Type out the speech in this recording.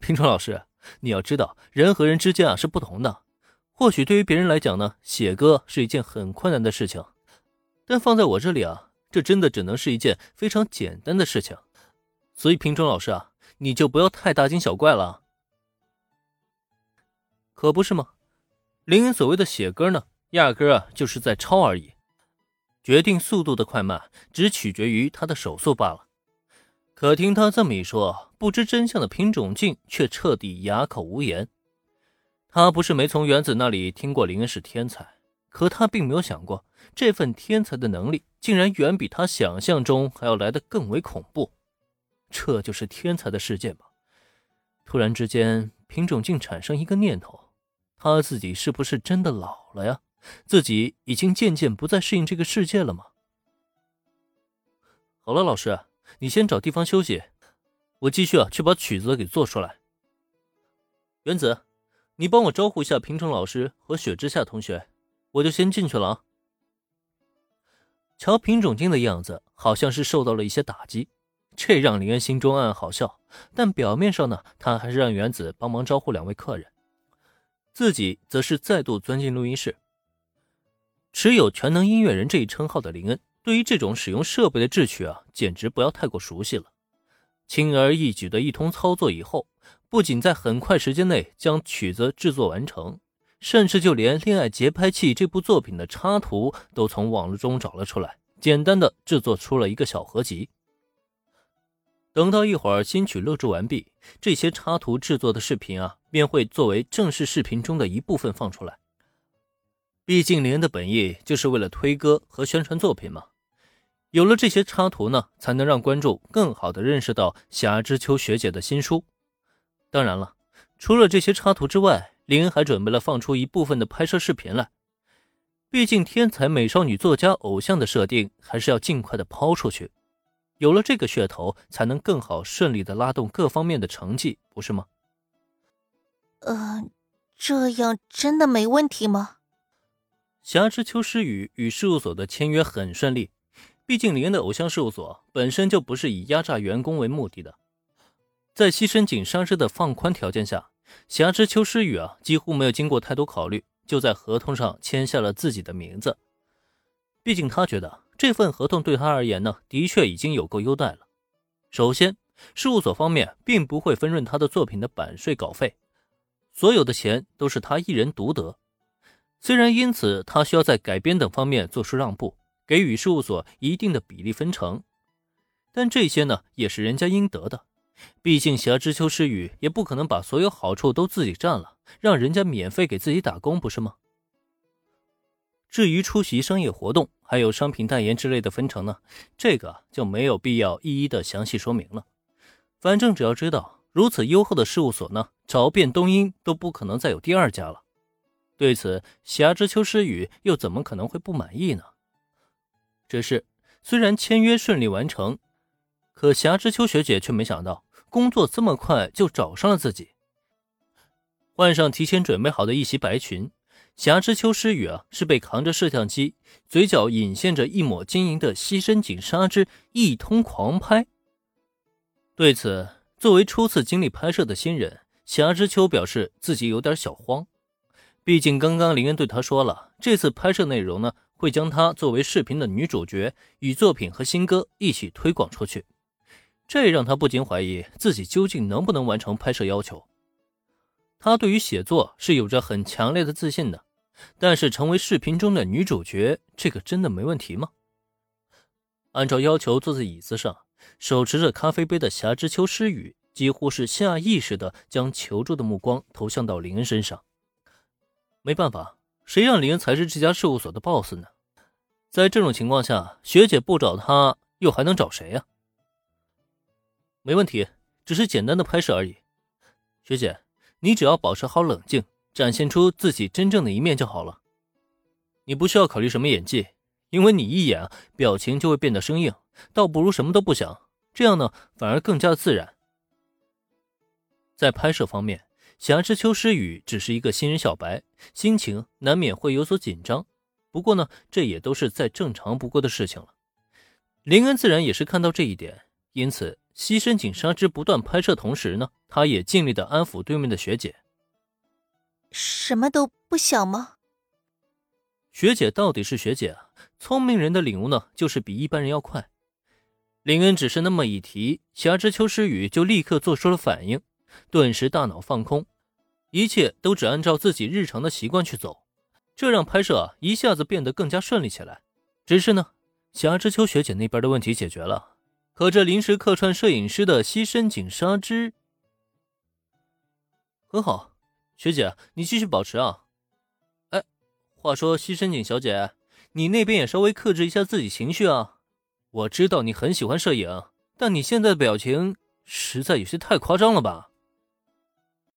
平川老师，你要知道，人和人之间啊是不同的。或许对于别人来讲呢，写歌是一件很困难的事情，但放在我这里啊，这真的只能是一件非常简单的事情。所以平川老师啊，你就不要太大惊小怪了。可不是吗？林恩所谓的写歌呢，压根啊就是在抄而已。决定速度的快慢，只取决于他的手速罢了。可听他这么一说，不知真相的平种静却彻底哑口无言。他不是没从原子那里听过林恩是天才，可他并没有想过，这份天才的能力竟然远比他想象中还要来得更为恐怖。这就是天才的世界吗？突然之间，平种静产生一个念头：他自己是不是真的老了呀？自己已经渐渐不再适应这个世界了吗？好了，老师。你先找地方休息，我继续啊，去把曲子给做出来。原子，你帮我招呼一下平城老师和雪之下同学，我就先进去了啊。瞧平种静的样子，好像是受到了一些打击，这让林恩心中暗暗好笑。但表面上呢，他还是让原子帮忙招呼两位客人，自己则是再度钻进录音室。持有全能音乐人这一称号的林恩。对于这种使用设备的智取啊，简直不要太过熟悉了。轻而易举的一通操作以后，不仅在很快时间内将曲子制作完成，甚至就连《恋爱节拍器》这部作品的插图都从网络中找了出来，简单的制作出了一个小合集。等到一会儿新曲录制完毕，这些插图制作的视频啊，便会作为正式视频中的一部分放出来。毕竟林的本意就是为了推歌和宣传作品嘛。有了这些插图呢，才能让观众更好的认识到霞之秋学姐的新书。当然了，除了这些插图之外，林恩还准备了放出一部分的拍摄视频来。毕竟天才美少女作家偶像的设定还是要尽快的抛出去，有了这个噱头，才能更好顺利的拉动各方面的成绩，不是吗？呃，这样真的没问题吗？霞之秋诗雨与事务所的签约很顺利。毕竟，林恩的偶像事务所本身就不是以压榨员工为目的的，在牺牲井纱织的放宽条件下，霞之秋诗雨啊几乎没有经过太多考虑，就在合同上签下了自己的名字。毕竟他觉得这份合同对他而言呢，的确已经有够优待了。首先，事务所方面并不会分润他的作品的版税稿费，所有的钱都是他一人独得。虽然因此他需要在改编等方面做出让步。给予事务所一定的比例分成，但这些呢也是人家应得的。毕竟霞之秋诗雨也不可能把所有好处都自己占了，让人家免费给自己打工，不是吗？至于出席商业活动，还有商品代言之类的分成呢，这个就没有必要一一的详细说明了。反正只要知道如此优厚的事务所呢，找遍东英都不可能再有第二家了。对此，霞之秋诗雨又怎么可能会不满意呢？只是，虽然签约顺利完成，可霞之秋学姐却没想到工作这么快就找上了自己。换上提前准备好的一袭白裙，霞之秋诗雨啊是被扛着摄像机，嘴角隐现着一抹晶莹的牺牲紧纱织，一通狂拍。对此，作为初次经历拍摄的新人，霞之秋表示自己有点小慌。毕竟刚刚林恩对他说了，这次拍摄内容呢。会将她作为视频的女主角与作品和新歌一起推广出去，这让她不禁怀疑自己究竟能不能完成拍摄要求。他对于写作是有着很强烈的自信的，但是成为视频中的女主角，这个真的没问题吗？按照要求坐在椅子上，手持着咖啡杯的霞之秋诗雨几乎是下意识的将求助的目光投向到林恩身上。没办法。谁让林恩才是这家事务所的 boss 呢？在这种情况下，学姐不找他，又还能找谁呀？没问题，只是简单的拍摄而已。学姐，你只要保持好冷静，展现出自己真正的一面就好了。你不需要考虑什么演技，因为你一演，表情就会变得生硬，倒不如什么都不想，这样呢，反而更加的自然。在拍摄方面。霞之秋诗雨只是一个新人小白，心情难免会有所紧张。不过呢，这也都是再正常不过的事情了。林恩自然也是看到这一点，因此牺牲井纱织不断拍摄同时呢，他也尽力的安抚对面的学姐。什么都不想吗？学姐到底是学姐啊，聪明人的领悟呢，就是比一般人要快。林恩只是那么一提，霞之秋诗雨就立刻做出了反应，顿时大脑放空，一切都只按照自己日常的习惯去走，这让拍摄一下子变得更加顺利起来。只是呢，霞之秋学姐那边的问题解决了，可这临时客串摄影师的西深井纱织很好。学姐，你继续保持啊！哎，话说西深井小姐，你那边也稍微克制一下自己情绪啊！我知道你很喜欢摄影，但你现在的表情实在有些太夸张了吧？